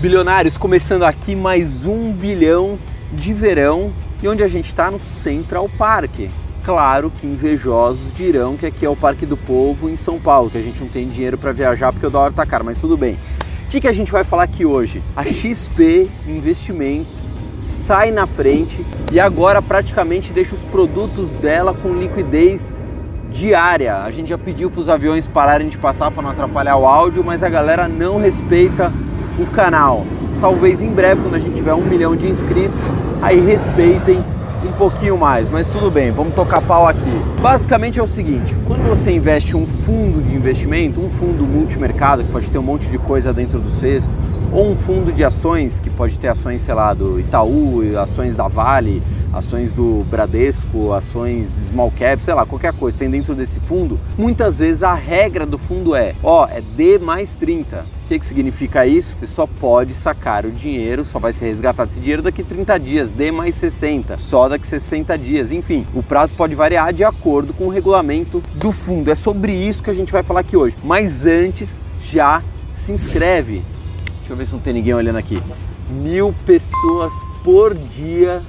Bilionários, começando aqui mais um bilhão de verão e onde a gente está no Central Park. Claro que invejosos dirão que aqui é o Parque do Povo em São Paulo, que a gente não tem dinheiro para viajar porque o dólar tá caro, mas tudo bem. O que, que a gente vai falar aqui hoje? A XP Investimentos sai na frente e agora praticamente deixa os produtos dela com liquidez diária. A gente já pediu para os aviões pararem de passar para não atrapalhar o áudio, mas a galera não respeita o canal. Talvez em breve, quando a gente tiver um milhão de inscritos, aí respeitem um pouquinho mais, mas tudo bem, vamos tocar pau aqui. Basicamente é o seguinte: quando você investe um fundo de investimento, um fundo multimercado, que pode ter um monte de coisa dentro do cesto, ou um fundo de ações, que pode ter ações, sei lá, do Itaú, ações da Vale, ações do Bradesco, ações small cap, sei lá, qualquer coisa tem dentro desse fundo, muitas vezes a regra do fundo é, ó, é D mais 30. O que, que significa isso? Você só pode sacar o dinheiro, só vai ser resgatado esse dinheiro daqui 30 dias, D mais 60, só daqui 60 dias, enfim. O prazo pode variar de acordo com o regulamento do fundo. É sobre isso que a gente vai falar aqui hoje. Mas antes, já se inscreve. Deixa eu ver se não tem ninguém olhando aqui. Mil pessoas por dia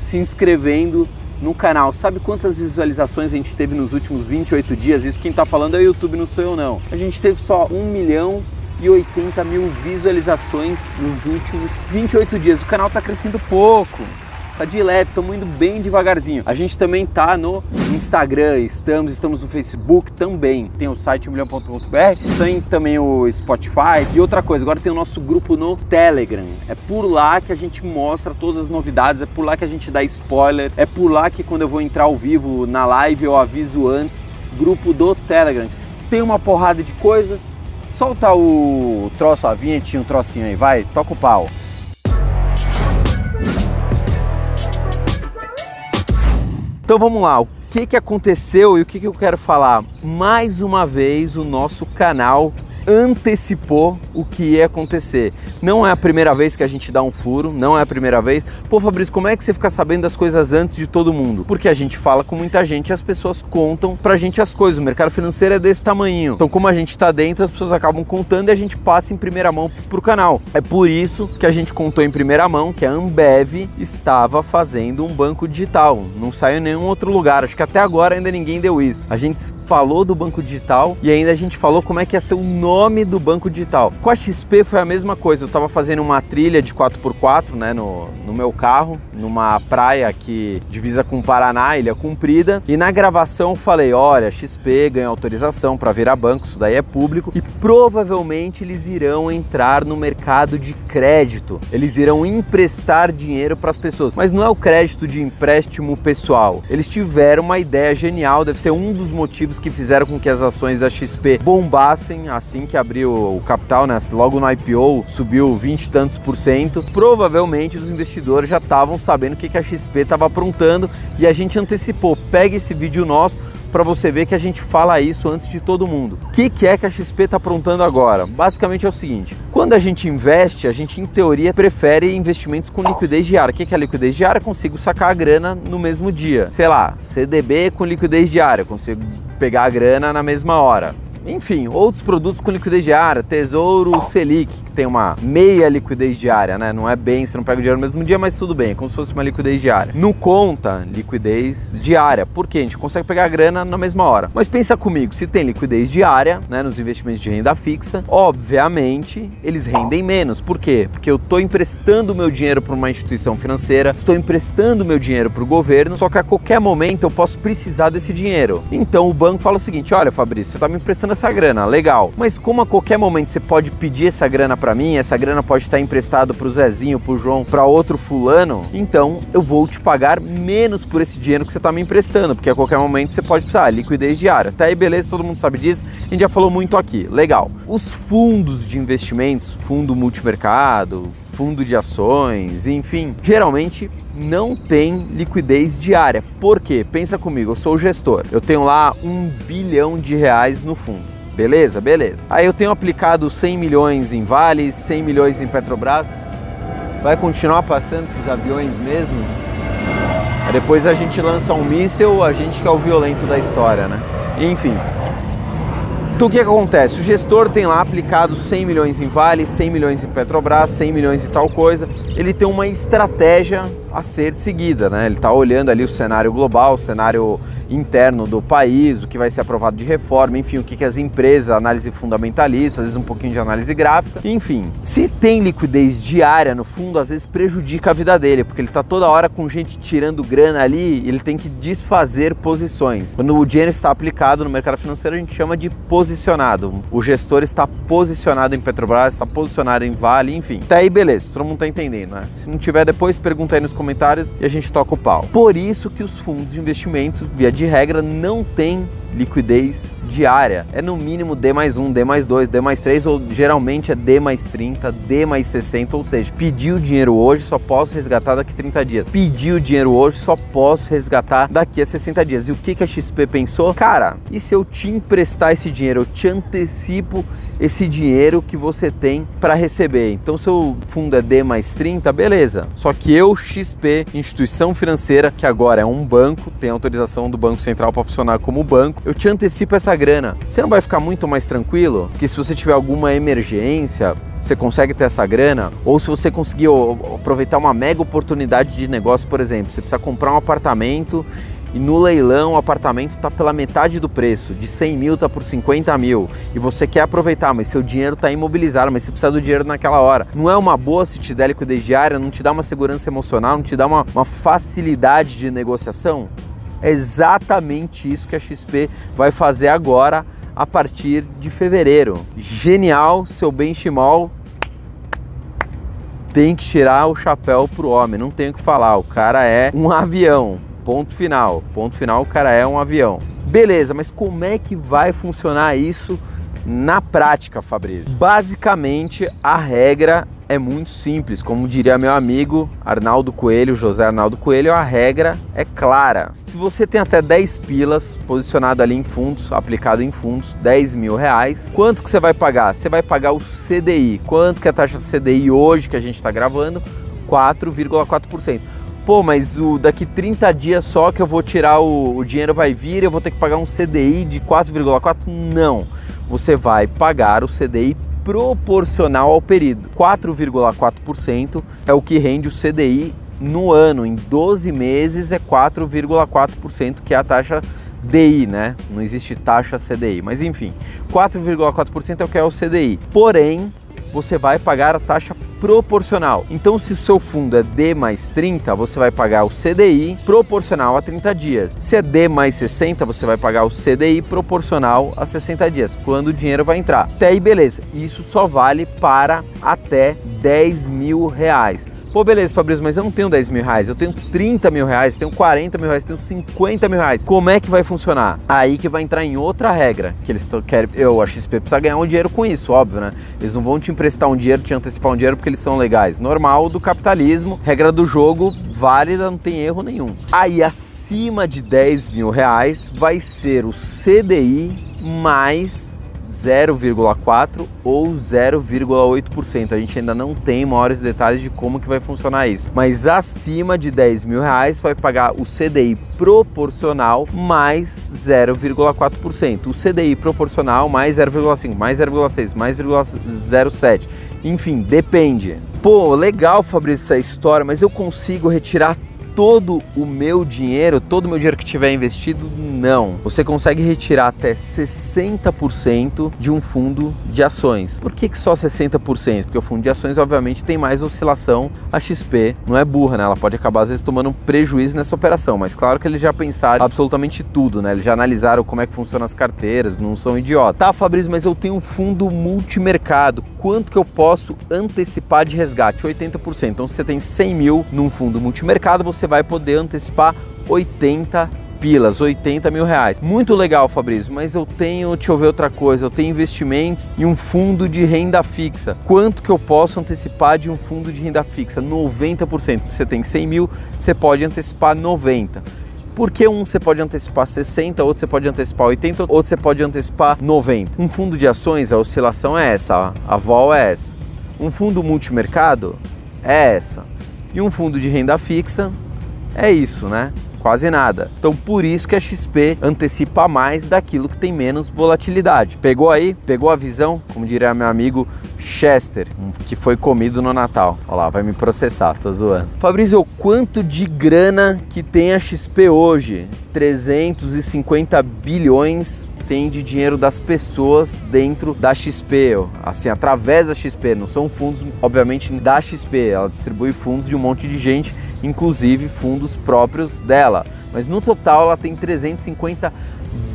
se inscrevendo no canal. Sabe quantas visualizações a gente teve nos últimos 28 dias? Isso quem está falando é o YouTube, não sou eu não. A gente teve só 1 milhão e 80 mil visualizações nos últimos 28 dias. O canal está crescendo pouco tá de leve, estamos indo bem devagarzinho. A gente também tá no Instagram, estamos, estamos no Facebook também. Tem o site milhão.com.br, tem também o Spotify e outra coisa, agora tem o nosso grupo no Telegram. É por lá que a gente mostra todas as novidades, é por lá que a gente dá spoiler, é por lá que quando eu vou entrar ao vivo na live eu aviso antes. Grupo do Telegram. Tem uma porrada de coisa. Solta o troço, a vinhetinha, um trocinho aí, vai, toca o pau. Então vamos lá, o que, que aconteceu e o que, que eu quero falar? Mais uma vez o nosso canal antecipou o que ia acontecer. Não é a primeira vez que a gente dá um furo, não é a primeira vez. Pô, Fabrício, como é que você fica sabendo das coisas antes de todo mundo? Porque a gente fala com muita gente e as pessoas contam pra gente as coisas. O mercado financeiro é desse tamanho. Então, como a gente tá dentro, as pessoas acabam contando e a gente passa em primeira mão pro canal. É por isso que a gente contou em primeira mão que a Ambev estava fazendo um banco digital. Não saiu em nenhum outro lugar. Acho que até agora ainda ninguém deu isso. A gente falou do banco digital e ainda a gente falou como é que ia ser o nome nome do banco digital. Com a XP foi a mesma coisa, eu estava fazendo uma trilha de 4x4 né, no, no meu carro, numa praia que divisa com Paraná, Ilha Comprida, e na gravação falei, olha, XP ganha autorização para virar banco, isso daí é público, e provavelmente eles irão entrar no mercado de crédito, eles irão emprestar dinheiro para as pessoas, mas não é o crédito de empréstimo pessoal, eles tiveram uma ideia genial, deve ser um dos motivos que fizeram com que as ações da XP bombassem assim assim que abriu o capital, né, logo no IPO subiu 20 e tantos por cento, provavelmente os investidores já estavam sabendo o que, a XP estava aprontando e a gente antecipou. Pega esse vídeo nosso para você ver que a gente fala isso antes de todo mundo. O que, que é que a XP está aprontando agora? Basicamente é o seguinte: quando a gente investe, a gente em teoria prefere investimentos com liquidez diária. O que, que é liquidez diária? consigo sacar a grana no mesmo dia. Sei lá, CDB com liquidez diária, consigo pegar a grana na mesma hora. Enfim, outros produtos com liquidez diária, Tesouro Selic, que tem uma meia liquidez diária, né? Não é bem, você não pega o dinheiro no mesmo dia, mas tudo bem, é como se fosse uma liquidez diária. No conta, liquidez diária. Por quê? A gente consegue pegar a grana na mesma hora. Mas pensa comigo, se tem liquidez diária, né, nos investimentos de renda fixa, obviamente eles rendem menos. Por quê? Porque eu estou emprestando meu dinheiro para uma instituição financeira, estou emprestando meu dinheiro para o governo, só que a qualquer momento eu posso precisar desse dinheiro. Então o banco fala o seguinte: olha, Fabrício, você está me emprestando essa grana, legal. Mas como a qualquer momento você pode pedir essa grana para mim, essa grana pode estar emprestada pro Zezinho, pro João, para outro fulano, então eu vou te pagar menos por esse dinheiro que você tá me emprestando, porque a qualquer momento você pode precisar, liquidez diária. Até aí beleza, todo mundo sabe disso. A gente já falou muito aqui. Legal. Os fundos de investimentos, fundo multimercado, fundo de ações, enfim, geralmente não tem liquidez diária. Por quê? Pensa comigo, eu sou gestor, eu tenho lá um bilhão de reais no fundo. Beleza? Beleza. Aí eu tenho aplicado 100 milhões em Vale, 100 milhões em Petrobras. Vai continuar passando esses aviões mesmo? Depois a gente lança um míssil, a gente que é o violento da história, né? Enfim, Então o que, que acontece? O gestor tem lá aplicado 100 milhões em Vale, 100 milhões em Petrobras, 100 milhões em tal coisa. Ele tem uma estratégia a ser seguida, né? Ele está olhando ali o cenário global, o cenário interno do país, o que vai ser aprovado de reforma, enfim, o que, que as empresas, análise fundamentalista, às vezes um pouquinho de análise gráfica, enfim. Se tem liquidez diária no fundo, às vezes prejudica a vida dele, porque ele está toda hora com gente tirando grana ali, ele tem que desfazer posições. Quando o dinheiro está aplicado no mercado financeiro, a gente chama de posicionado. O gestor está posicionado em Petrobras, está posicionado em Vale, enfim. Até aí, beleza, todo mundo está entendendo, né? Se não tiver depois, pergunta aí nos comentários e a gente toca o pau. Por isso que os fundos de investimento, via de regra, não têm liquidez diária. É no mínimo D mais 1, D mais 2, D mais 3, ou geralmente é D mais 30, D mais 60, ou seja, pedi o dinheiro hoje, só posso resgatar daqui a 30 dias. Pedi o dinheiro hoje, só posso resgatar daqui a 60 dias. E o que, que a XP pensou? Cara, e se eu te emprestar esse dinheiro? Eu te antecipo esse dinheiro que você tem para receber. Então, seu fundo é D mais 30, beleza. Só que eu, XP, instituição financeira, que agora é um banco, tem autorização do Banco Central para funcionar como banco, eu te antecipo essa grana. Você não vai ficar muito mais tranquilo? Que se você tiver alguma emergência, você consegue ter essa grana, ou se você conseguir aproveitar uma mega oportunidade de negócio, por exemplo, você precisa comprar um apartamento e no leilão o apartamento está pela metade do preço, de 100 mil está por 50 mil, e você quer aproveitar, mas seu dinheiro está imobilizado, mas você precisa do dinheiro naquela hora. Não é uma boa se te der liquidez não te dá uma segurança emocional, não te dá uma, uma facilidade de negociação? É exatamente isso que a XP vai fazer agora a partir de fevereiro. Genial, seu benchimol tem que tirar o chapéu pro homem, não tem o que falar, o cara é um avião. Ponto final. Ponto final, o cara é um avião. Beleza, mas como é que vai funcionar isso na prática, Fabrício? Basicamente, a regra é muito simples. Como diria meu amigo Arnaldo Coelho, José Arnaldo Coelho, a regra é clara. Se você tem até 10 pilas posicionado ali em fundos, aplicado em fundos, 10 mil reais, quanto que você vai pagar? Você vai pagar o CDI. Quanto que é a taxa CDI hoje que a gente está gravando? 4,4%. Pô, mas o daqui 30 dias só que eu vou tirar o, o dinheiro vai vir, eu vou ter que pagar um CDI de 4,4? Não. Você vai pagar o CDI proporcional ao período. 4,4% é o que rende o CDI no ano. Em 12 meses é 4,4%, que é a taxa DI, né? Não existe taxa CDI, mas enfim, 4,4% é o que é o CDI. Porém, você vai pagar a taxa proporcional. Então, se o seu fundo é D mais 30, você vai pagar o CDI proporcional a 30 dias. Se é D mais 60, você vai pagar o CDI proporcional a 60 dias, quando o dinheiro vai entrar. Até aí, beleza. Isso só vale para até 10 mil reais. Pô, beleza, Fabrício, mas eu não tenho 10 mil reais, eu tenho 30 mil reais, tenho 40 mil reais, tenho 50 mil reais. Como é que vai funcionar? Aí que vai entrar em outra regra, que eles querem. Eu, a XP precisa ganhar um dinheiro com isso, óbvio, né? Eles não vão te emprestar um dinheiro, te antecipar um dinheiro porque eles são legais. Normal do capitalismo, regra do jogo, válida, não tem erro nenhum. Aí acima de 10 mil reais vai ser o CDI mais 0,4 ou 0,8%. A gente ainda não tem maiores detalhes de como que vai funcionar isso. Mas acima de 10 mil reais vai pagar o CDI proporcional mais 0,4%. O CDI proporcional mais 0,5, mais 0,6, mais 0,07. Enfim, depende. Pô, legal, Fabrício, essa história, mas eu consigo retirar todo o meu dinheiro, todo o meu dinheiro que tiver investido, não. Você consegue retirar até 60% de um fundo de ações. Por que, que só 60%? Porque o fundo de ações, obviamente, tem mais oscilação. A XP não é burra, né? Ela pode acabar, às vezes, tomando um prejuízo nessa operação. Mas claro que eles já pensaram absolutamente tudo, né? Eles já analisaram como é que funcionam as carteiras, não são idiotas. Tá, Fabrício, mas eu tenho um fundo multimercado. Quanto que eu posso antecipar de resgate? 80%. Então, se você tem 100 mil num fundo multimercado, você vai poder antecipar 80 pilas, 80 mil reais. Muito legal, Fabrício, mas eu tenho, deixa eu ver outra coisa, eu tenho investimentos em um fundo de renda fixa. Quanto que eu posso antecipar de um fundo de renda fixa? 90%. Você tem 100 mil, você pode antecipar 90. Porque um você pode antecipar 60, outro você pode antecipar 80, outro você pode antecipar 90. Um fundo de ações, a oscilação é essa, a vol é essa. Um fundo multimercado é essa. E um fundo de renda fixa é isso, né? Quase nada. Então por isso que a XP antecipa mais daquilo que tem menos volatilidade. Pegou aí? Pegou a visão? Como diria meu amigo Chester, que foi comido no Natal. Olha lá, vai me processar, tô zoando. Fabrício, quanto de grana que tem a XP hoje? 350 bilhões tem de dinheiro das pessoas dentro da XP, assim, através da XP, não são fundos, obviamente, da XP, ela distribui fundos de um monte de gente, inclusive fundos próprios dela, mas no total ela tem 350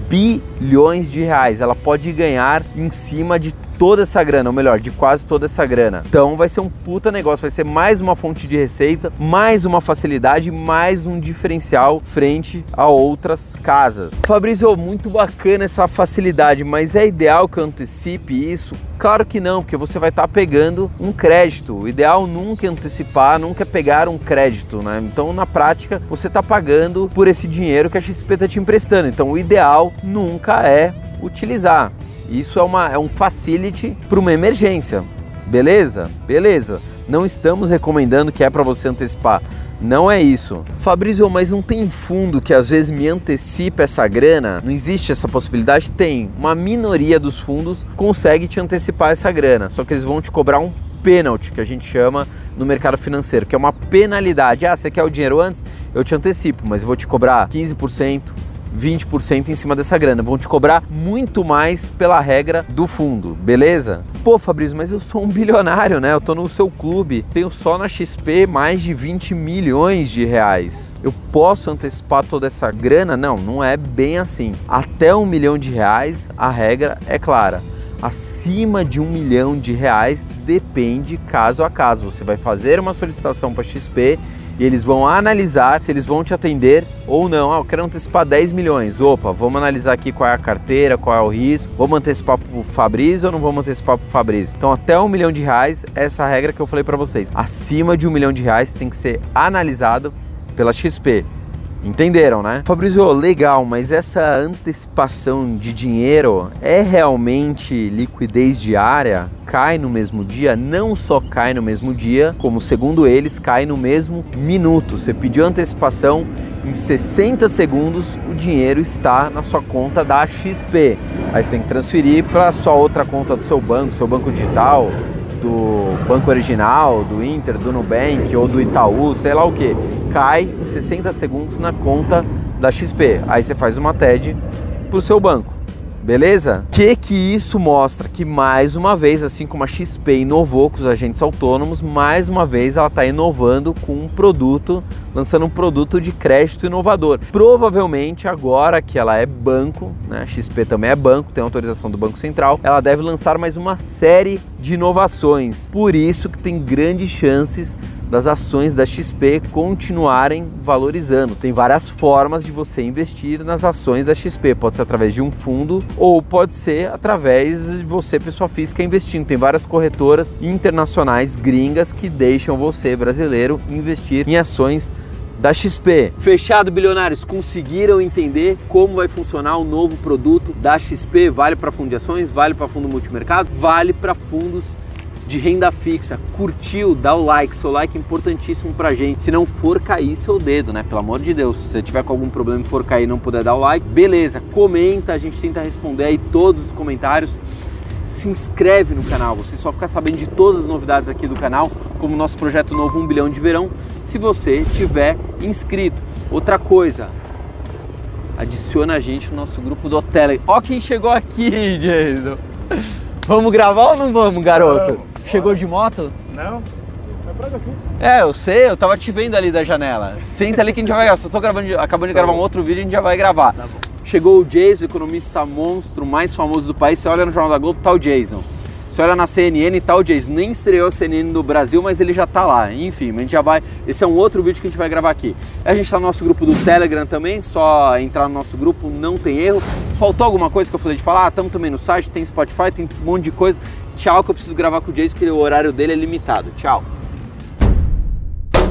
bilhões de reais, ela pode ganhar em cima de toda essa grana, ou melhor, de quase toda essa grana. Então vai ser um puta negócio, vai ser mais uma fonte de receita, mais uma facilidade, mais um diferencial frente a outras casas. Fabrício, muito bacana essa facilidade, mas é ideal que eu antecipe isso? Claro que não, porque você vai estar tá pegando um crédito. O ideal nunca é antecipar, nunca é pegar um crédito, né? Então, na prática, você está pagando por esse dinheiro que a XP está te emprestando. Então, o ideal nunca é utilizar. Isso é, uma, é um facility para uma emergência. Beleza? Beleza. Não estamos recomendando que é para você antecipar. Não é isso. Fabrício, mas não tem fundo que às vezes me antecipa essa grana? Não existe essa possibilidade? Tem. Uma minoria dos fundos consegue te antecipar essa grana, só que eles vão te cobrar um pênalti, que a gente chama no mercado financeiro, que é uma penalidade. Ah, você quer o dinheiro antes? Eu te antecipo, mas vou te cobrar 15%, 20% em cima dessa grana. Vão te cobrar muito mais pela regra do fundo, beleza? Pô, Fabrício, mas eu sou um bilionário, né? Eu tô no seu clube, tenho só na XP mais de 20 milhões de reais. Eu posso antecipar toda essa grana? Não, não é bem assim. Até um milhão de reais, a regra é clara acima de um milhão de reais depende caso a caso. Você vai fazer uma solicitação para XP e eles vão analisar se eles vão te atender ou não. Ah, eu quero antecipar 10 milhões. Opa, vamos analisar aqui qual é a carteira, qual é o risco. Vamos antecipar para o Fabrício ou não vamos antecipar para o Fabrício? Então, até um milhão de reais, essa é regra que eu falei para vocês. Acima de um milhão de reais tem que ser analisado pela XP. Entenderam, né? Fabrício, legal, mas essa antecipação de dinheiro é realmente liquidez diária? Cai no mesmo dia? Não só cai no mesmo dia, como segundo eles, cai no mesmo minuto. Você pediu antecipação, em 60 segundos o dinheiro está na sua conta da XP. Aí você tem que transferir para sua outra conta do seu banco, seu banco digital, do banco original, do Inter, do Nubank ou do Itaú, sei lá o que, cai em 60 segundos na conta da XP. Aí você faz uma TED para o seu banco. Beleza? O que que isso mostra? Que mais uma vez, assim como a XP inovou com os agentes autônomos, mais uma vez ela está inovando com um produto, lançando um produto de crédito inovador. Provavelmente agora que ela é banco, né? A XP também é banco, tem autorização do Banco Central, ela deve lançar mais uma série de inovações. Por isso que tem grandes chances das ações da XP continuarem valorizando. Tem várias formas de você investir nas ações da XP. Pode ser através de um fundo ou pode ser através de você, pessoa física, investindo. Tem várias corretoras internacionais gringas que deixam você, brasileiro, investir em ações da XP. Fechado, bilionários, conseguiram entender como vai funcionar o novo produto da XP? Vale para fundo de ações, vale para fundo multimercado, vale para fundos de renda fixa, curtiu, dá o like, seu like é importantíssimo pra gente. Se não for cair seu dedo, né? Pelo amor de Deus, se você tiver com algum problema e for cair e não puder dar o like, beleza, comenta, a gente tenta responder aí todos os comentários. Se inscreve no canal, você só ficar sabendo de todas as novidades aqui do canal, como o nosso projeto novo 1 bilhão de verão, se você tiver inscrito. Outra coisa, adiciona a gente no nosso grupo do Telegram. Ó quem chegou aqui, Jason. Vamos gravar ou não vamos, garoto? Chegou de moto? Não. É, eu sei, eu tava te vendo ali da janela. Senta ali que a gente já vai gravar. Só tô gravando, acabando de gravar um outro vídeo, a gente já vai gravar. Tá. Chegou o Jason, economista monstro mais famoso do país. Você olha no Jornal da Globo, tá o Jason. Você olha na CNN, tá o Jason. Nem estreou a CNN no Brasil, mas ele já tá lá. Enfim, a gente já vai. Esse é um outro vídeo que a gente vai gravar aqui. A gente tá no nosso grupo do Telegram também, só entrar no nosso grupo, não tem erro. Faltou alguma coisa que eu falei de falar? Estamos também no site, tem Spotify, tem um monte de coisa. Tchau, que eu preciso gravar com o Jason, que o horário dele é limitado. Tchau.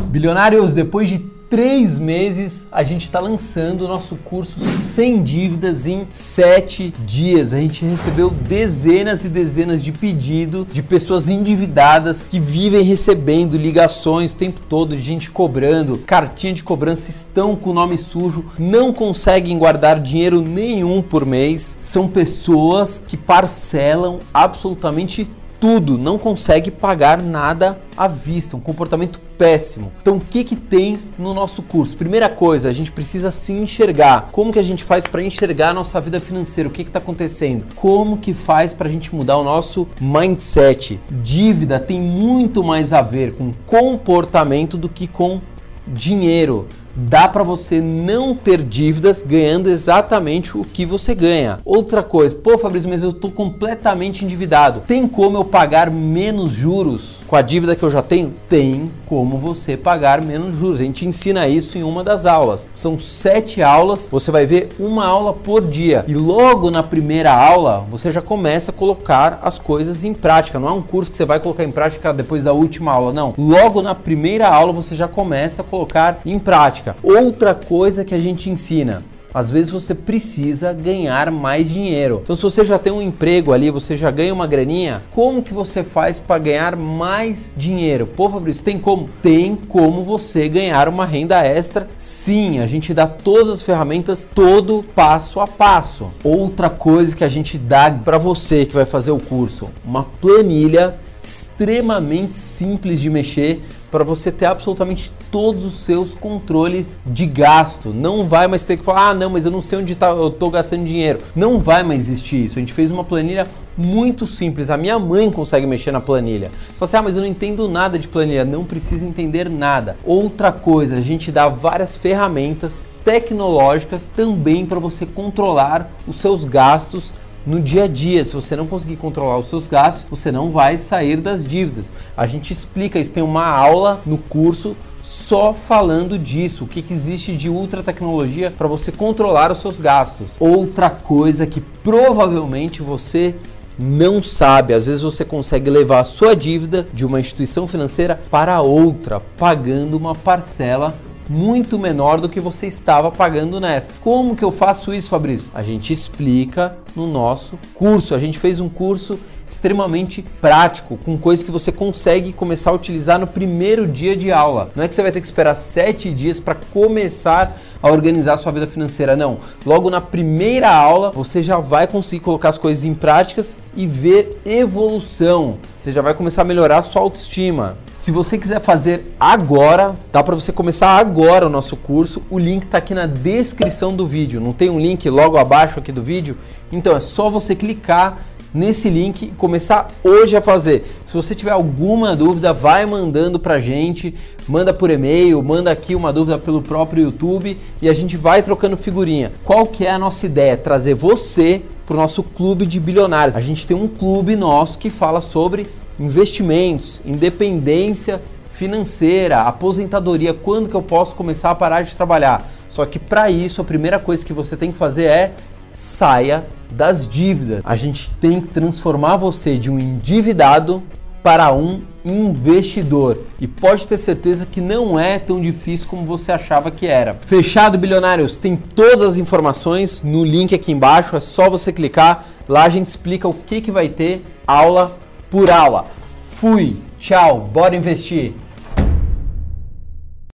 Bilionários, depois de três meses a gente está lançando o nosso curso sem dívidas em sete dias. A gente recebeu dezenas e dezenas de pedidos de pessoas endividadas que vivem recebendo ligações o tempo todo de gente cobrando, cartinha de cobrança, estão com o nome sujo, não conseguem guardar dinheiro nenhum por mês. São pessoas que parcelam absolutamente tudo, não consegue pagar nada à vista, um comportamento péssimo. Então, o que que tem no nosso curso? Primeira coisa, a gente precisa se enxergar. Como que a gente faz para enxergar a nossa vida financeira? O que está acontecendo? Como que faz para a gente mudar o nosso mindset? Dívida tem muito mais a ver com comportamento do que com dinheiro dá para você não ter dívidas ganhando exatamente o que você ganha. Outra coisa, pô Fabrício, mas eu estou completamente endividado. Tem como eu pagar menos juros com a dívida que eu já tenho? Tem como você pagar menos juros. A gente ensina isso em uma das aulas. São sete aulas, você vai ver uma aula por dia. E logo na primeira aula você já começa a colocar as coisas em prática. Não é um curso que você vai colocar em prática depois da última aula, não. Logo na primeira aula você já começa a colocar em prática prática. Outra coisa que a gente ensina, às vezes você precisa ganhar mais dinheiro. Então, se você já tem um emprego ali, você já ganha uma graninha, como que você faz para ganhar mais dinheiro? Pô, Fabrício, tem como? Tem como você ganhar uma renda extra? Sim, a gente dá todas as ferramentas, todo passo a passo. Outra coisa que a gente dá para você que vai fazer o curso, uma planilha extremamente simples de mexer para você ter absolutamente todos os seus controles de gasto. Não vai mais ter que falar, ah, não, mas eu não sei onde tá, eu estou gastando dinheiro. Não vai mais existir isso. A gente fez uma planilha muito simples. A minha mãe consegue mexer na planilha. Só assim, ah, mas eu não entendo nada de planilha. Não precisa entender nada. Outra coisa, a gente dá várias ferramentas tecnológicas também para você controlar os seus gastos no dia a dia. Se você não conseguir controlar os seus gastos, você não vai sair das dívidas. A gente explica isso, tem uma aula no curso só falando disso, o que, existe de ultra tecnologia para você controlar os seus gastos. Outra coisa que provavelmente você não sabe, às vezes você consegue levar a sua dívida de uma instituição financeira para outra, pagando uma parcela muito menor do que você estava pagando nessa. Como que eu faço isso, Fabrício? A gente explica no nosso curso. A gente fez um curso extremamente prático, com coisas que você consegue começar a utilizar no primeiro dia de aula. Não é que você vai ter que esperar sete dias para começar a organizar a sua vida financeira, não. Logo na primeira aula você já vai conseguir colocar as coisas em práticas e ver evolução. Você já vai começar a melhorar a sua autoestima. Se você quiser fazer agora, dá para você começar agora o nosso curso. O link está aqui na descrição do vídeo. Não tem um link logo abaixo aqui do vídeo? Então é só você clicar nesse link e começar hoje a fazer. Se você tiver alguma dúvida, vai mandando pra gente, manda por e-mail, manda aqui uma dúvida pelo próprio YouTube e a gente vai trocando figurinha. Qual que é a nossa ideia? Trazer você para o nosso clube de bilionários. A gente tem um clube nosso que fala sobre investimentos, independência financeira, aposentadoria, quando que eu posso começar a parar de trabalhar. Só que para isso a primeira coisa que você tem que fazer é saia das dívidas. A gente tem que transformar você de um endividado para um investidor. E pode ter certeza que não é tão difícil como você achava que era. Fechado, bilionários? Tem todas as informações no link aqui embaixo, é só você clicar. Lá a gente explica o que, que vai ter aula por aula. Fui, tchau, bora investir!